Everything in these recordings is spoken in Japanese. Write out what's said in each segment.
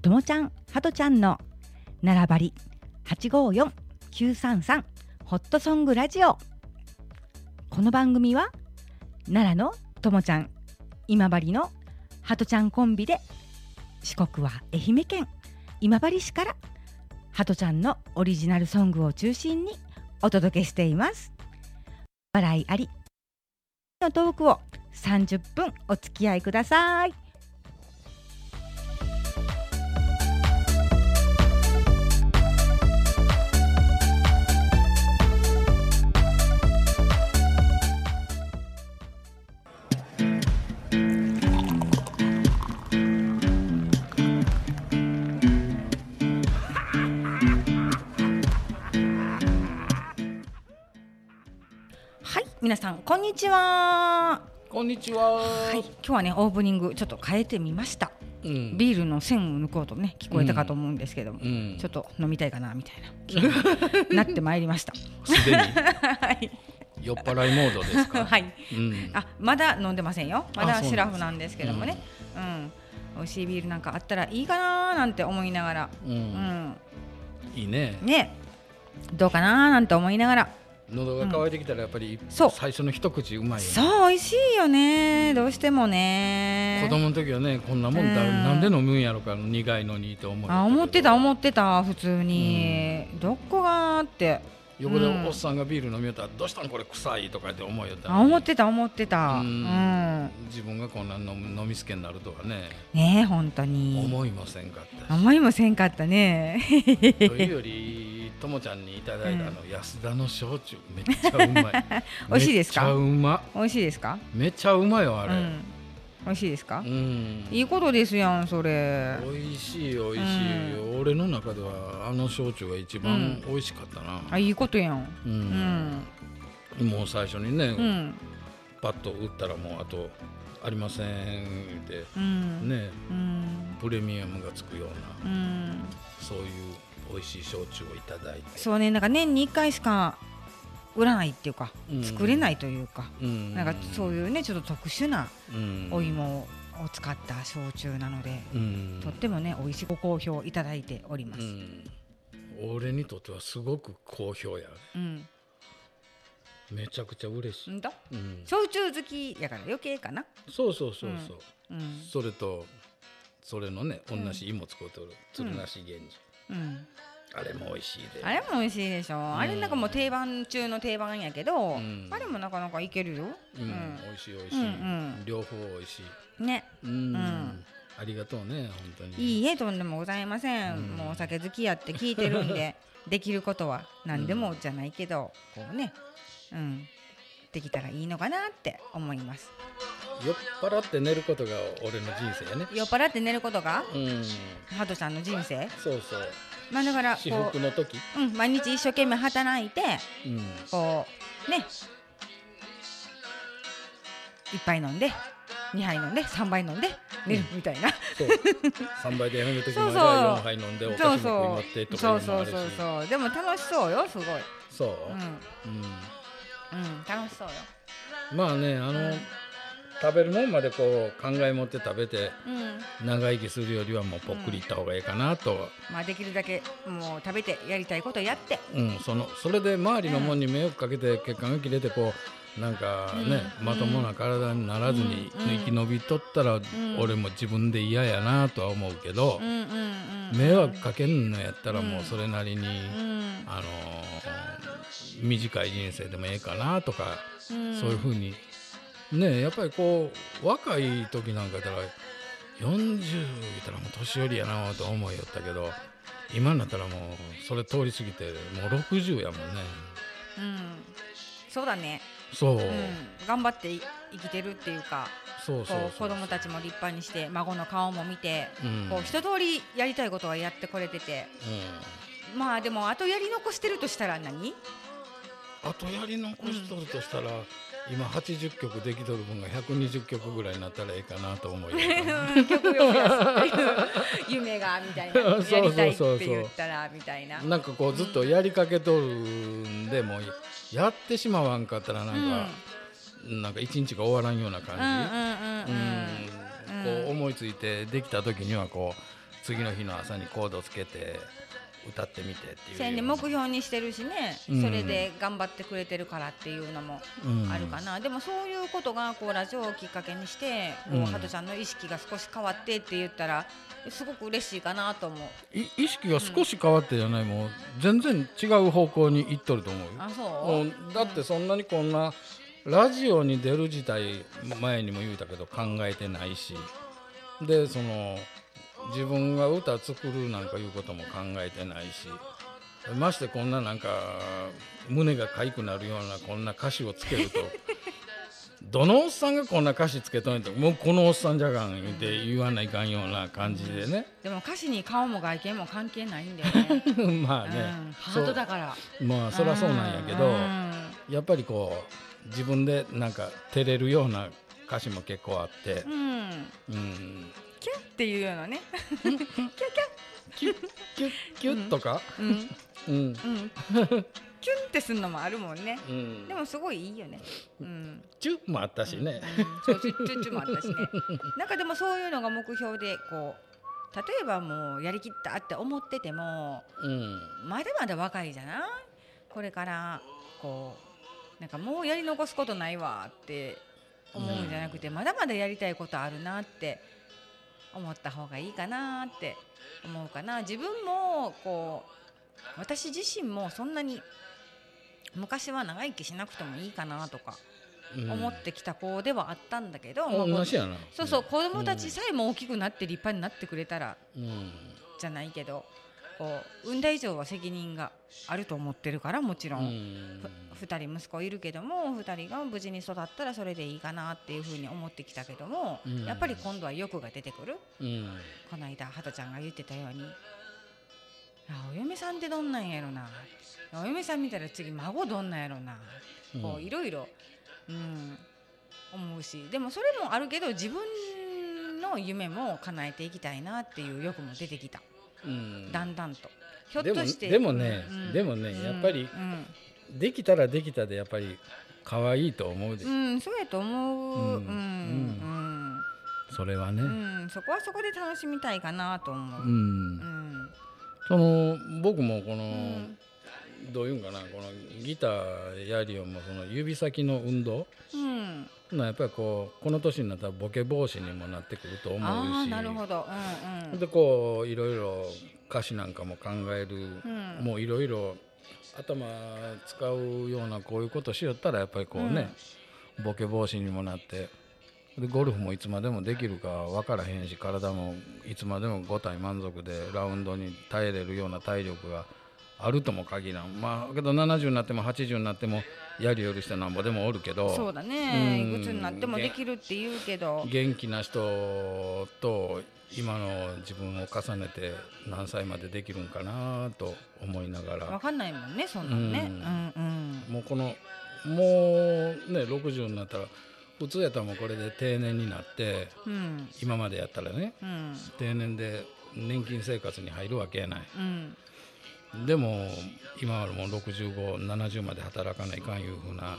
ともちゃんはとちゃんの並ばり八五四九三三ホットソングラジオ。この番組は奈良のともちゃん今治のはとちゃんコンビで四国は愛媛県今治市からはとちゃんのオリジナルソングを中心にお届けしています。笑いありのトークを30分お付き合いください。皆さんこんにちは。こんにちは。はい。今日はねオープニングちょっと変えてみました。うん。ビールの線を抜こうとね聞こえたかと思うんですけども、うん。ちょっと飲みたいかなみたいななってまいりました。すでに。はい、酔っ払いモードですか。はい、うん。あまだ飲んでませんよ。まだシラフなんですけどもね。うん、美味しいビールなんかあったらいいかななんて思いながら。う。うん。んいいね。ね。どうかななんて思いながら喉が渇いてきたらやっぱりそう。最初の一口うまいよね。そう美味しいよね。どうしてもね。子供の時はねこんなもんだうん。なんで飲むんやろか苦いのにと思う。あ思ってた思ってた普通に、どこがって。横でうん。おっさんがビール飲みよったらどうしたんこれ臭いとかって思いよったあ思ってた思ってた。ううん。ん、自分がこんな飲む飲みすけになるとはね。ねえ本当に。思いませんかったし。思いもせんかったね。というよりともちゃんにいただいたあの安田の焼酎めっちゃうまい。美味しいですか？めっちゃうま。美味しいですか？めっちゃうまいよあれ。うん、美味しいですか？う、ん。いいことですやんそれ。美味しい美味しい、俺の中ではあの焼酎が一番美味しかったな、あいいことやん。ううん。んもう最初にね、うん。パッと打ったらもうあとありませんってうん。ねうん。プレミアムがつくようなうん。そういう美味しい焼酎をいただいて。そうねなんか年に1回しか売らないっていうか、うん。作れないというか、うん。なんかそういうねちょっと特殊なうん。お芋を使った焼酎なので、うん。とってもね美味しいご好評いただいております。うん。俺にとってはすごく好評やうん、めちゃくちゃ嬉しい、んだうん、焼酎好きやから余計かな。そうそうそうそう、うん。それとそれのね同ん。じ芋使うとる鶴梨源氏、うん、あれも美味しいで。あれも美味しいでしょ、あれなんかもう定番中の定番やけど、うん。あれもなかなかいけるよ。うん、美味しい美味しい、うんうん。両方美味しい。ね。うん、ん。ありがとうね本当に。いいえとんでもございません、うん。もうお酒好きやって聞いてるんで できることは何でもじゃないけど、こうね、うん、できたらいいのかなって思います酔っ払って寝ることが俺の人生やね。酔っ払って寝ることが？うん。ハトちゃんの人生？そうそう。まあだから私こ服の時？う、うん、毎日一生懸命働いてうん。こうね。一杯飲んで二杯飲んで三杯飲んで寝るみたいな、そう。3倍でやめる時もあれ4 杯飲んでお菓子も食い持ってとかそいううのもあるし。そうそうそう。でも楽しそうよすごい、そう。うん。うん。うん、楽しそうよ、まあねあの、食べるもんまでこう考え持って食べてうん。長生きするよりはもうぽっくりいった方がいいかなと、まあ、できるだけもう食べてやりたいことやって。うんそのそれで周りのもんに迷惑かけて血管が切れてこうなんかね、うん。まともな体にならずにうん生き延びとったら、ん。俺も自分で嫌やなとは思うけど迷惑かけんのやったらもうそれなりに、うん。あのー短い人生でもええかなとか、うん。そういうふうにねやっぱりこう若い時なんかやったら40言ったらもう年寄りやなと思いよったけど今になったらもうそれ通り過ぎてもう60やもんね。うん。そうだね、そう、うん、頑張ってい生きてるっていうかそうそう子供たちも立派にして孫の顔も見て、うん。こう一通りやりたいことはやってこれてて。まあでもあとやり残してるとしたら何？あとやり残しとるとしたら、今80曲できとる分が120曲ぐらいになったらいいかなと思う よ曲やすい。う夢がみたいなやりたいって言ったら みたいな。なんかこうずっとやりかけとるんでもうやってしまわんかったらなんか、なんか一日が終わらんような感じ、うんうんうんうん。うん。こう思いついてできた時にはこう次の日の朝にコードつけて歌ってみてっていう目標にしてるしね、うん。それで頑張ってくれてるからっていうのもうん。あるかな、でもそういうことがこうラジオをきっかけにしてこうん。うハトちゃんの意識が少し変わってって言ったらすごく嬉しいかなと思う。い意識が少し変わってじゃない、もう全然違う方向に行っとると思うよ。あもそう？うだってそんなにこんなラジオに出る自体前にも言うたけど考えてないし。でその自分が歌作るなんかいうことも考えてないしましてこんななんか胸がかゆくなるようなこんな歌詞をつけると どのおっさんがこんな歌詞つけとんやともうこのおっさんじゃがんって言わないかんような感じでね。でも歌詞に顔も外見も関係ないんだよね。まあね、うん、ハートだから。まあそりゃそうなんやけど、うん。やっぱりこう自分でなんか照れるような歌詞も結構あってう、ん、うん、キュッっていうようなね。キュッキュッキュッキュッキュッとか、うんうんうんキュンってするのもあるもんねうんでもすごいいいよねうんチュッもあったしね、うんそうチュッチュッチュもあったしねなんかでもそういうのが目標でこう例えばもうやりきったって思っててもうんまだまだ若いじゃないこれからこうなんかもうやり残すことないわって思うんじゃなくて、まだまだやりたいことあるなって思った方がいいかなって思うかな。自分もこう私自身もそんなに昔は長生きしなくてもいいかなとかうん。思ってきた子ではあったんだけど、あまあそうそう子供たちさえも大きくなって立派になってくれたらうん。じゃないけどこう産んだ以上は責任があると思ってるからもちろ、うん。んふ2人息子いるけども2人が無事に育ったらそれでいいかなっていうふうに思ってきたけども、うん。やっぱり今度は欲が出てくる。うん。この間ハトちゃんが言ってたようにあお嫁さんってどんなんやろな。お嫁さん見たら次孫どんなんやろな。こういろいろ、うん、思うし。でもそれもあるけど自分の夢も叶えていきたいなっていう欲も出てきた。うんだんだんと。ひょっでもとして。でもねうん。でもねうん。やっぱりうん。できたらできたでやっぱり可愛いと思うで、うん、そうやと思う。う、うんん。それはね、うん、うん、そこはそこで楽しみたいかなと思う。ううん。ん、その僕もこの、うん。どういうんかなこのギターやりよもその指先の運動うん、なやっぱりこうこの年になったらボケ防止にもなってくると思うし。なるほど。うん、うん。でこういろいろ歌詞なんかも考える、うん。もういろいろ頭使うようなこういうことしよったらやっぱりこうね、ボケ防止にもなって。でゴルフもいつまでもできるか分からへんし体もいつまでも5体満足でラウンドに耐えれるような体力があるとも限らんまあけど70になっても80になってもやりよる人なんぼでもおるけどそうだね。うんいくつになってもできるって言うけど。元気な人と今の自分を重ねて何歳までできるんかなと思いながわらかんないもんね、そんなんね。ううんん、うん。もうこのもうね60になったら普通やったらもうこれで定年になってうん、今までやったらねうん、定年で年金生活に入るわけやないうん。でも今はもう6570まで働かないかんいうふうな、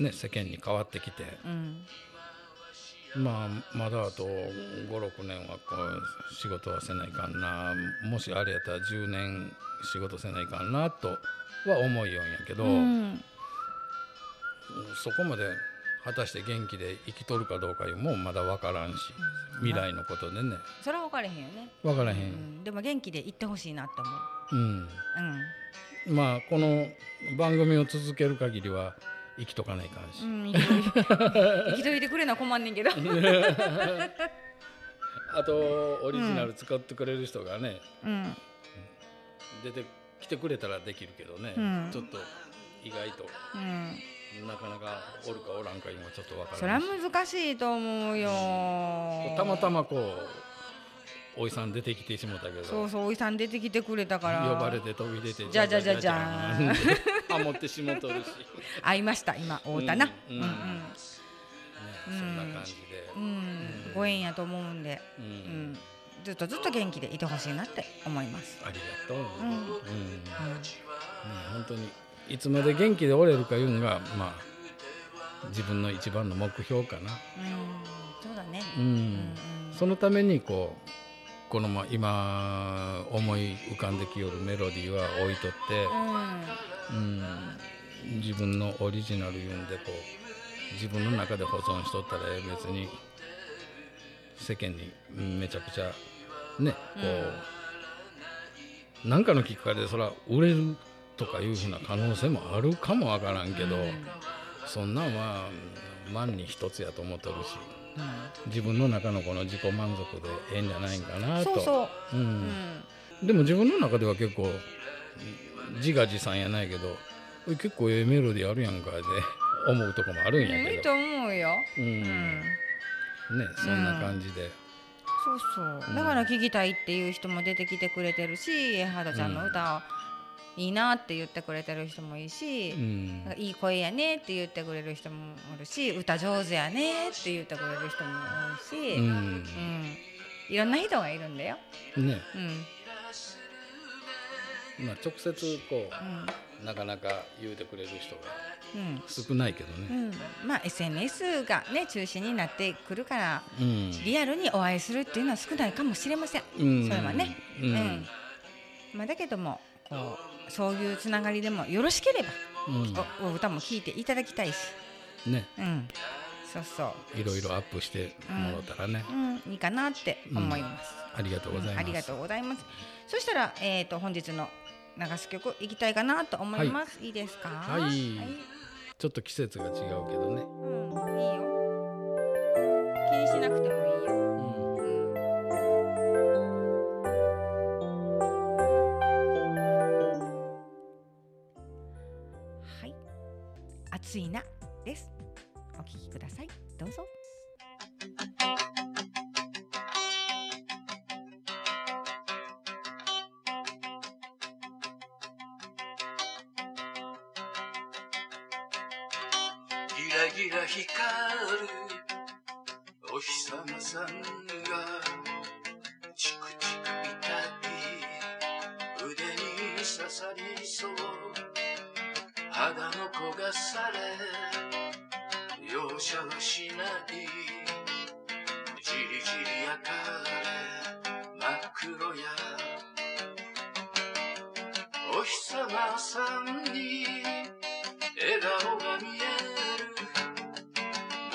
ね、世間に変わってきて。うん、まあまだあと56年はこう仕事はせないかんな。もしあれやったら10年仕事せないかんなとは思いよんやけど、うん、そこまで果たして元気で生きとるかどうかいうもんまだ分からんし未来のことでね。それは分かれへんよね。分からへ、うん。ん、でも元気で行ってほしいなって思う。うん、うん。まあこの番組を続ける限りは生きとかないかんし、うん、生きといて。生きといてくれな困んねんけど。あとオリジナル使ってくれる人がね、うん、出てきてくれたらできるけどね、うん。ちょっと意外と。うん。なかなかおるかおらんか今ちょっと分それはからないし難しいと思うよ。たまたまこうおいさん出てきてしもたけど。そうそう、おいさん出てきてくれたから。呼ばれて飛び出てじゃじゃじゃじゃーん。ハモってしもとるし、会いました、今、会うたな。ううん。ん、ねうん、そんな感じで、うん、ご縁やと思うんで。うん。うん、ずっとずっと元気でいてほしいなって思います。ありがとう、ん。うん。ね、本当にいつまで元気でおれるかいうのがまあ自分の一番の目標かな、うん、そうだね。うん。うん、うん、そのためにこうこのま今思い浮かんできよるメロディーは置いとって、うん、自分のオリジナル言うんでこう自分の中で保存しとったらええ。別に世間にめちゃくちゃねこう、なんかのきっかけでそれは売れるとかいうふうな可能性もあるかもわからんけど、そんなんは万に一つやと思っとるし自分の中のこの自己満足でええんじゃないんかなと。そうそう、ううん。んでも自分の中では結構自画自賛やないけど結構ええメロディーあるやんかで 思うとこもあるんやけど、いいと思うよ、うん。うん。ねそんな感じで、そうそう。だから聞きたいっていう人も出てきてくれてるしハードちゃんの歌をいいなって言ってくれてる人もいいし、うん。いい声やねって言ってくれる人もおるし歌上手やねって言ってくれる人も多いし、ううん。んいろんな人がいるんだよ。ね。うん。まあ、直接こうなかなか言うてくれる人がうん。少ないけどね、うん、まあ SNS がね中心になってくるからうん。リアルにお会いするっていうのは少ないかもしれません。うん。それはね。うん。うん。まあ、だけどもこうそういうつながりでもよろしければおお歌も聴いていただきたいし、うんね。うん、そうそう。いろいろアップしてもらったらね、うん、いいかなって思います。ありがとうございます、ありがとうございます。そしたら、えっ、と、本日の流す曲いきたいかなと思います。い、いですか？はい。ちょっと季節が違うけどね、うん、いいよ。暑いなです。お聞きください。どうぞ。ギラギラ光るお日様さんがチクチク痛い腕に刺さりそう肌の焦がされ容赦はしないじりじり焼かれ真っ黒やお日様さんに笑顔が見える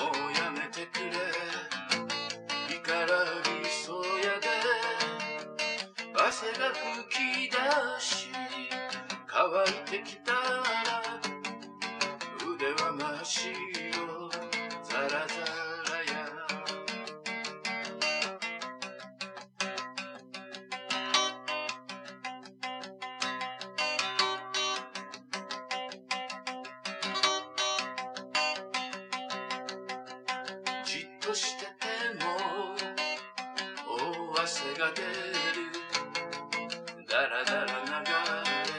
もうやめてくれ干からびそうやで汗が吹き出し乾いてきたとしてても大汗が出る。だらだら流れ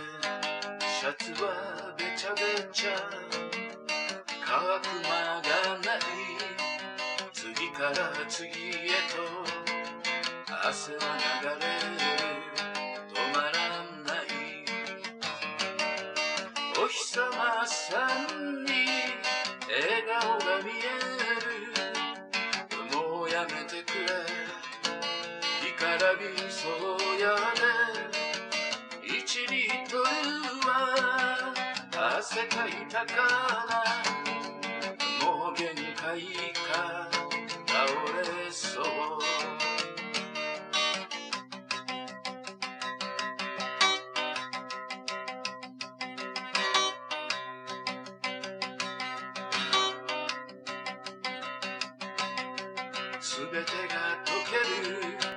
シャツはべちゃべちゃ。乾く間がない。次から次へと。汗は流れる。そうやで1リットルは汗かいたからもう限界か倒れそうすべてが溶ける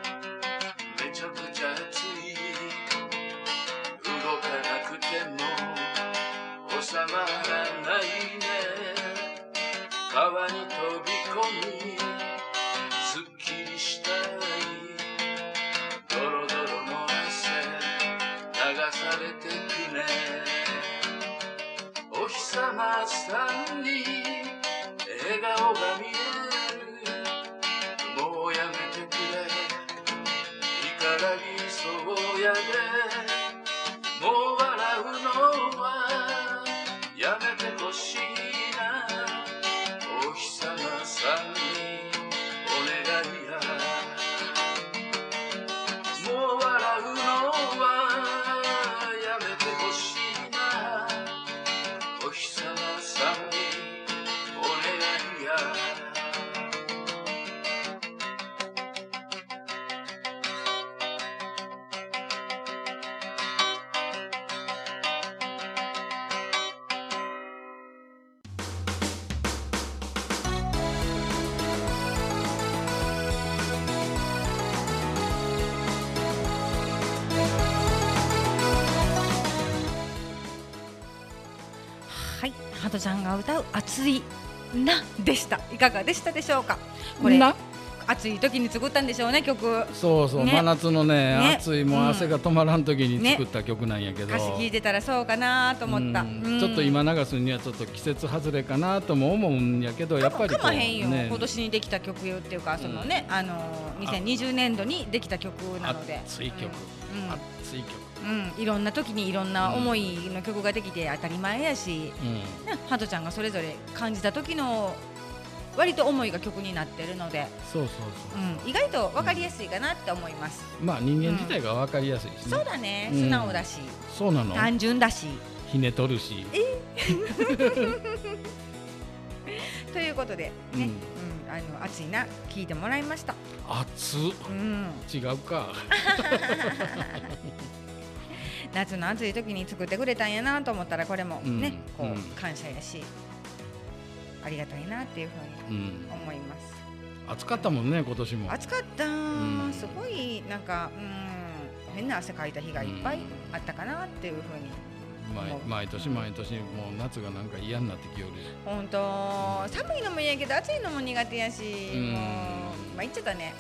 めちハトちゃんが歌う熱いなでした。いかがでしたでしょうか？これな？暑い時に作ったんでしょうね曲。そうそう、ね。真夏のねね。暑いもううん。汗が止まらん時に作った曲なんやけど、歌詞聞いてたらそうかなと思った、ちょっと今流すにはちょっと季節外れかなとも思うんやけどやっぱりかまへんよ、ね。今年にできた曲っていうかそのね、あの2020年度にできた曲なので。熱い曲、うん熱い曲、うん、いろんな時にいろんな思いの曲ができて当たり前やし、うん、ね、ハトちゃんがそれぞれ感じた時の割と思いが曲になってるので、そうそうそう。う、ん、意外と分かりやすいかなって思います、まあ人間自体が分かりやすいしね、そうだね。うん。素直だし、そうなの？単純だし。ひねとるし、ということでね、うんうんあの熱いな聞いてもらいました、熱っ。うん、違うか。夏の暑い時に作ってくれたんやなと思ったらこれもね、こううん。うん感謝やしありがたいなっていうふうにうん。思います。暑かったもんね今年も。暑かった、ん。すごいなんかうん変な汗かいた日がいっぱいあったかなっていうふうに毎毎年毎年もう夏がなんか嫌になってきよる本当。寒いのも嫌やけど暑いのも苦手やし、うん。もうまあ言っちゃったね。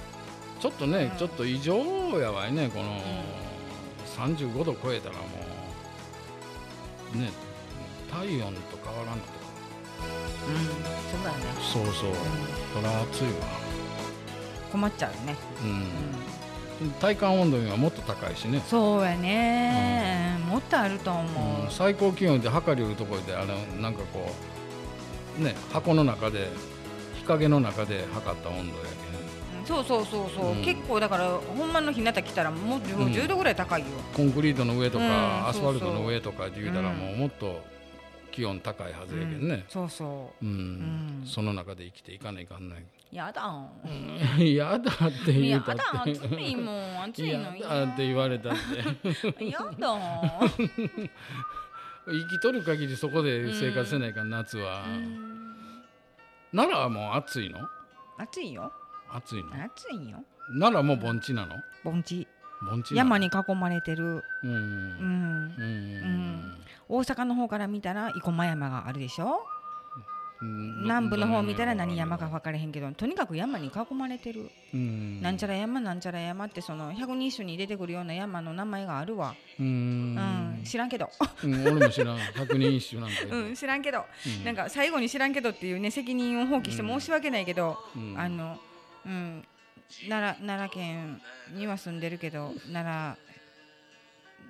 ちょっとね、うん。ちょっと異常やわいねこの、35度超えたらもうね体温と変わらんのとか。うんそうだね、そうそう。そら暑いわ。困っちゃうね、うん、体感温度にはもっと高いしね、そうやね、もっとあると思う、うん。最高気温で測りよるところであれなんかこうね箱の中で日陰の中で測った温度やうん。そうそうそうそう、うん。結構だからほんまの日向来たらもうもううん。10度ぐらい高いよ、けんコンクリートの上とか、うんアスファルトの上とかって言うたらうんもうもっと気温高いはずやけどね、そうそうん。うん。その中で生きていかないかんない。うやだん、やだって言やうたっだて。暑いもん暑いやのだって言われたって。やだ 生きとる限りそこで生活せないかん夏は。奈良はもう暑いの？暑いよ。暑いの？暑いよ。奈良も盆地なの？盆地。盆地山に囲まれてる、うん。ううん。ん、うん。大阪の方から見たら生駒山があるでしょ？うん南部の方見たら何山か分からへんけどとにかく山に囲まれてる、うん。なんちゃら山なんちゃら山ってその百人一首に出てくるような山の名前があるわ、ううん。ん、知らんけど、うん俺も知らん。百人一首なんかうん、知らんけど、うん。なんか最後に知らんけどっていうね責任を放棄して申し訳ないけど、うん。あの、うん、奈良奈良県には住んでるけど奈良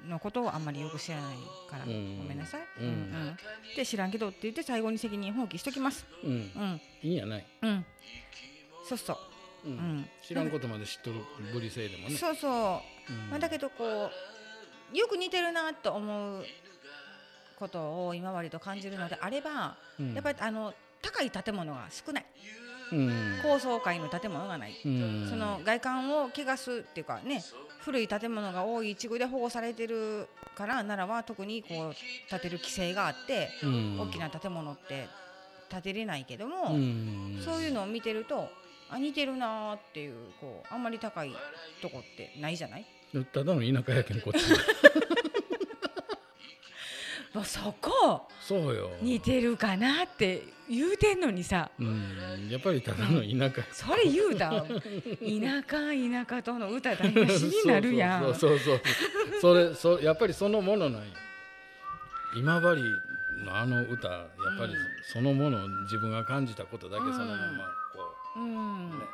のことをあんまりよく知らないから、うんごめんなさい。うんうんで知らんけどって言って最後に責任放棄しときます。うんうんいいんやないうん。そうそう。ううんん。知らんことまで知っとるぶりせいでもねそうそう。うんまあだけどこうよく似てるなと思うことを今までと感じるのであれば、うんやっぱりあの高い建物が少ない。うん。高層階の建物がない。うん。その外観を汚すっていうかね古い建物が多い地区で保護されてるから奈良は特にこう建てる規制があって、うん。大きな建物って建てれないけども、うん。そういうのを見てるとあ似てるなーっていうこうあんまり高いとこってないじゃない？ただの田舎やけんこっち もうそこそうよ。似てるかなって言うてんのにさ。うんやっぱりただの田舎。それ言うたら田舎田舎との歌台無しになるやん。そうそうそうそう。それそやっぱりそのものなんや今治のあの歌やっぱりうん。そのものを自分が感じたことだけそのままこうん。う、ね、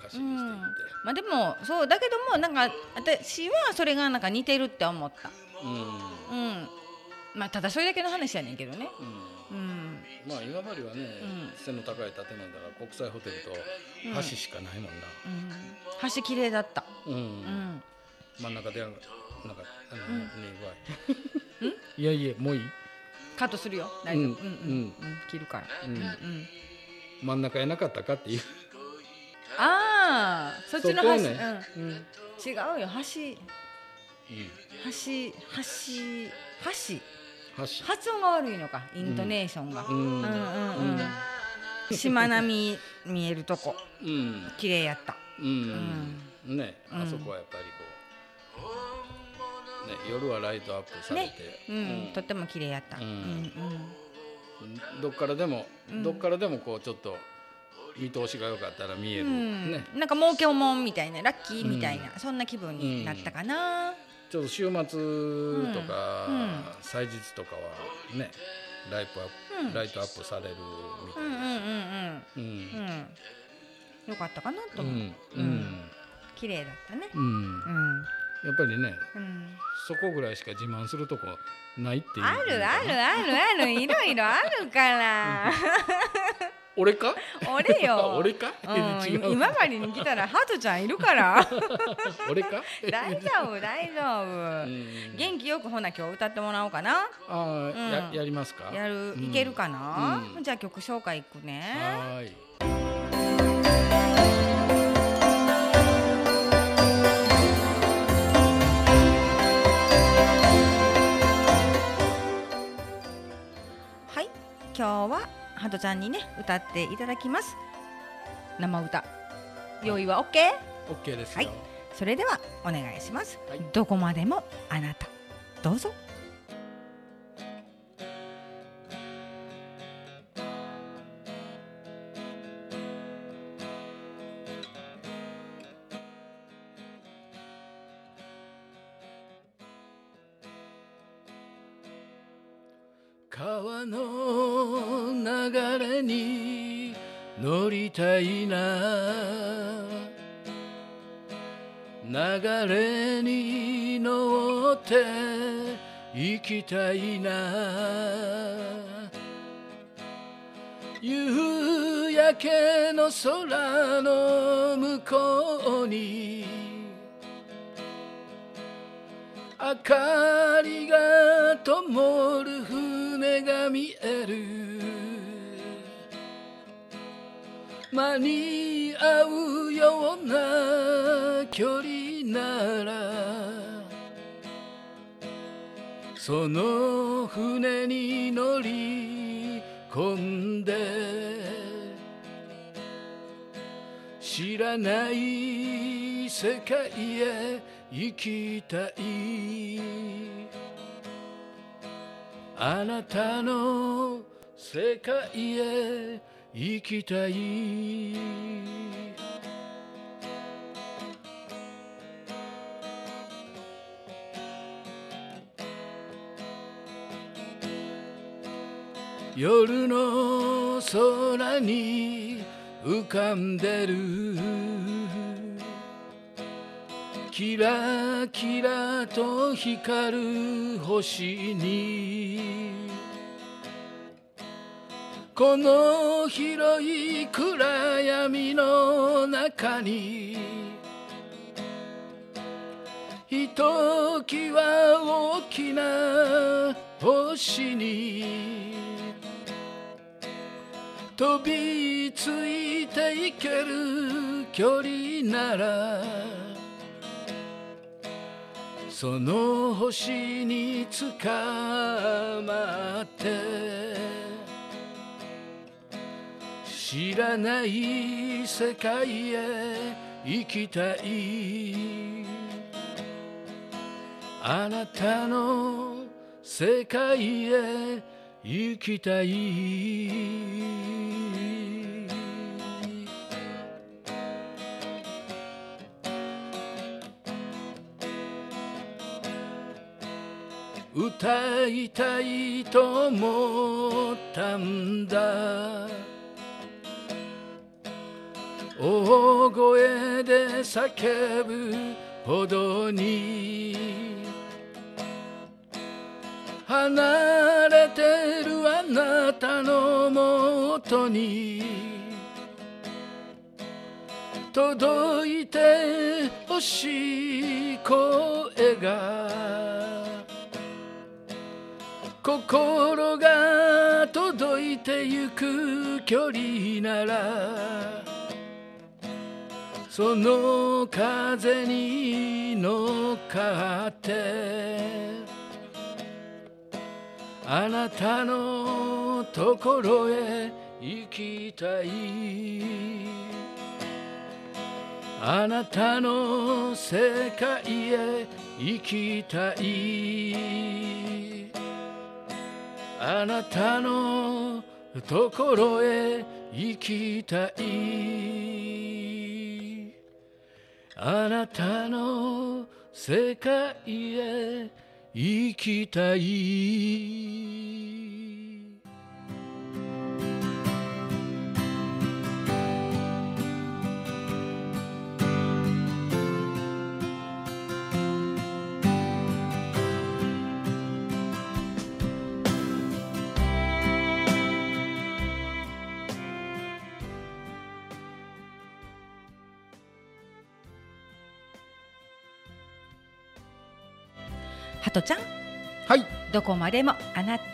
歌詞にしていって、まあでもそうだけどもなんか私はそれがなんか似てるって思った。うん。うんまあただそれだけの話やねんけどね。うん。うん。まあ今治はね、うん。背の高い建物だから国際ホテルとうん。橋しかないもんな、うん。橋綺麗だった。うん。うん。真ん中でなんかあの、うん。ね具合い。やいやもういい。カットするよ。大丈夫。ううんん。うん。うん切るから。うん。うん。うん真ん中やなかったかっていう。ああそっちの橋、ね。うん、うん。違うよ橋。橋橋橋橋発音が悪いのかイントネーションが、うん。うん。うんうんしまなみ見えるとこ。うん。綺麗やった。うん、ね、うん。あそこはやっぱりこう、ね、夜はライトアップされて、うん、とっても綺麗やった、うん。うんうん。どっからでも、うん。どっからでもこうちょっと見通しが良かったら見える、うん。ね。なんか儲けもんみたいなラッキーみたいな、そんな気分になったかな、ちょっと週末とか、うん。祭日とかはねライトアップ、うん。ライトアップされるみたいんうんうんうん。うん。うん。よかったかなと。思う、うん。うん。綺麗だったね。うん。うん、やっぱりねうん、そこぐらいしか自慢するとこないっていうあるあるあるある。いろいろあるから俺か？俺よ。俺か、うん、今治に来たらハトちゃんいるから。俺か？大丈夫大丈夫、うん。元気よくほな今日歌ってもらおうかな。あー、うん。ややりますか？やる、うん。いけるかな、うん。じゃあ曲紹介いくね。はい。今日はハトちゃんにね歌っていただきます。生歌。用意は OK? オッケーですよ、はい。それではお願いします、はい。どこまでもあなた。どうぞ。川の流れに乗りたいな。流れに乗って行きたいな。夕焼けの空の向こうに明かりが灯る船が見える。間に合うような距離ならその船に乗り込んで知らない世界へ行きたい。あなたの世界へ行きたい夜の空に浮かんでるキラキラと光る星にこの広い暗闇の中にひときわ大きな星に飛びついていける距離ならその星につかまって知らない世界へ行きたい。あなたの世界へ行きたい。歌いたいと思ったんだ。大声で叫ぶほどに。離れてるあなたのもとに。届いてほしい声が。心が届いてゆく距離なら。その風に乗っかってあなたのところへ行きたい。あなたの世界へ行きたい。あなたのところへ行きたい。あなたの世界へ行きたい。ハトちゃん。はい。どこまでもあなた。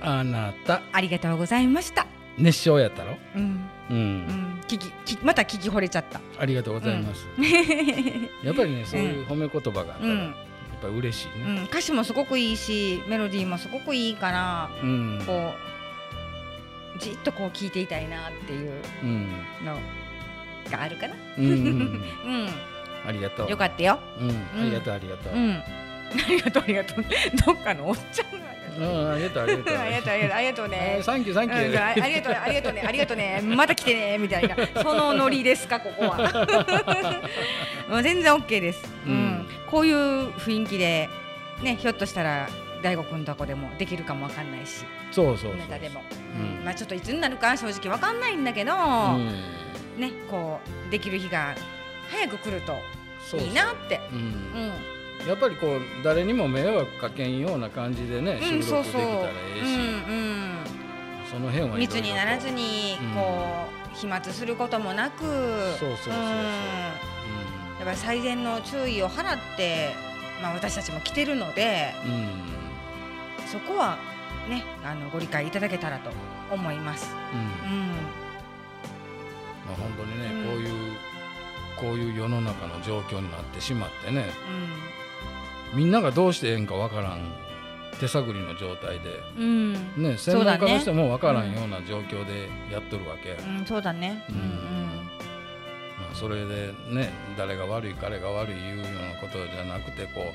あなた。ありがとうございました。熱唱やったろ？うん。うん、うん。聞き聞きまた聞き惚れちゃった。ありがとうございます、やっぱりねそういう褒め言葉があったら、うん。やっぱり嬉しいね。うん、歌詞もすごくいいしメロディーもすごくいいからうん。こうじっとこう聞いていたいなっていううん。のがあるかな。うんうんうん。うん、ありがとう。よかったよ。うん、ありがとうありがとう、うん、ありがとうありがとう。どっかのおっちゃんが。うん、ありがとうありがとう。ありがとうありがとうね。ー。サンキューサンキュうんー、あありがとうありがとうねありがとうね。また来てねみたいな。そのノリですかここは。もう全然 OK です、うん。うん。こういう雰囲気でねひょっとしたら大悟くんとこでもできるかもわかんないし。そうそうそうネタでも、うん。まあちょっといつになるか正直わかんないんだけど、うん。ねこうできる日が早く来るといいなって。うん。うんやっぱりこう誰にも迷惑かけんような感じでね、うん、収録できたらええし、うんその辺は密にならずにうんこう飛沫することもなく。そうそうそうそう。うん。やっぱり最善の注意を払って、まあ、私たちも来てるのでうん、うんそこはねあのご理解いただけたらと思います。うん。うん。まあ本当にね、うん。こういうこういう世の中の状況になってしまってねみんながどうしてええんかわからん手探りの状態で、うん。うんね、専門家としてもわからんような状況でやっとるわけ、うん、そうだね。うん。まあ、それでね誰が悪い彼が悪いいうようなことじゃなくてこ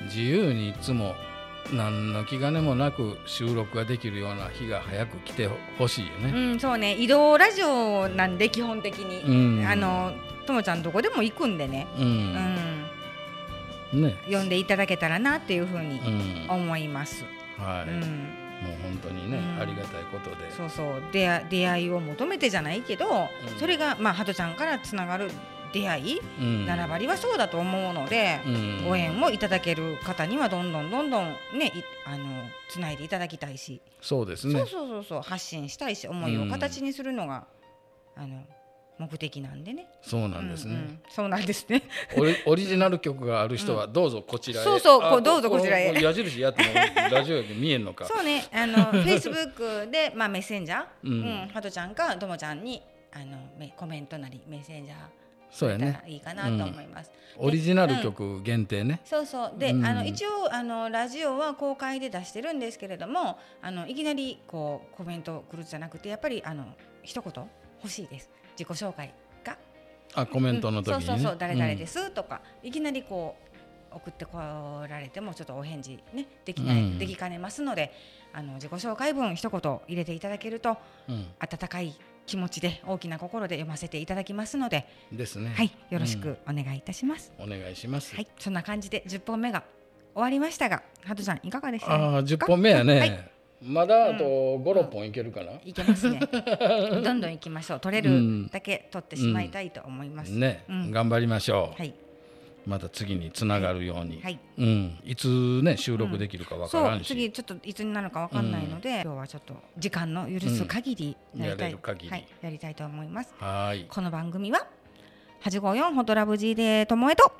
う自由にいつも何の気兼ねもなく収録ができるような日が早く来てほしいよね。うん、うん、そうね。移動ラジオなんで基本的に、うん。あのともちゃんどこでも行くんでね、ううんん、ね、呼んでいただけたらなっていうふうにうん。思います。はい、うん。もう本当にね、うん。ありがたいことで。そうそう。出会出会いを求めてじゃないけど、うん。それがまあハトちゃんからつながる出会い、うん。7割はそうだと思うので、うん。ご縁をいただける方にはどんどんどんどんねいあのつないでいただきたいし、そうですね。そう。そうそうそう。発信したいし思いを形にするのが、あの目的なんでね。そうなんですね。うんうんそうなんですね。オリオリジナル曲がある人はどうぞこちらへ。そうそうあこうどうぞこちらへこ矢印やってもラジオで見えんのか。そうね、あのフェイスブックでまあメッセンジャー、うんうん、ハトちゃんかともちゃんにあのめコメントなりメッセンジャーそうやね。いいかなと思います。オリジナル曲限定ね。そうそうで、うんあの一応あのラジオは公開で出してるんですけれどもあのいきなりこうコメント来るじゃなくてやっぱりあの一言欲しいです自己紹介が？あコメントの時にね。うんそうそうそう誰々ですとか、いきなりこう送ってこられてもちょっとお返事ねできない、うんできかねますのであの自己紹介文一言入れていただけるとうん。温かい気持ちで大きな心で読ませていただきますので、うんですね。はいよろしくお願いいたします。お願いします。はいそんな感じで10本目が終わりましたがハトさんいかがでしたああ十本目やね。はいまだあと五六本いけるかな？いけますね。どんどん行きましょう。取れるだけ取ってしまいたいと思います、ね、うん。頑張りましょう。はい。また次につながるように。はい。うん。いつね収録できるかわかそらし。うん。次ちょっといつになるかわかんないので、今日はちょっと時間の許す限りうんやりたい、はい、やりたいと思います。はーい。この番組は854ホトラブ G でともえと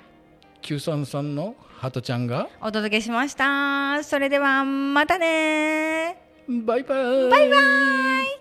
九三三のハトちゃんがお届けしました。それではまたねバイバイ。バイバイ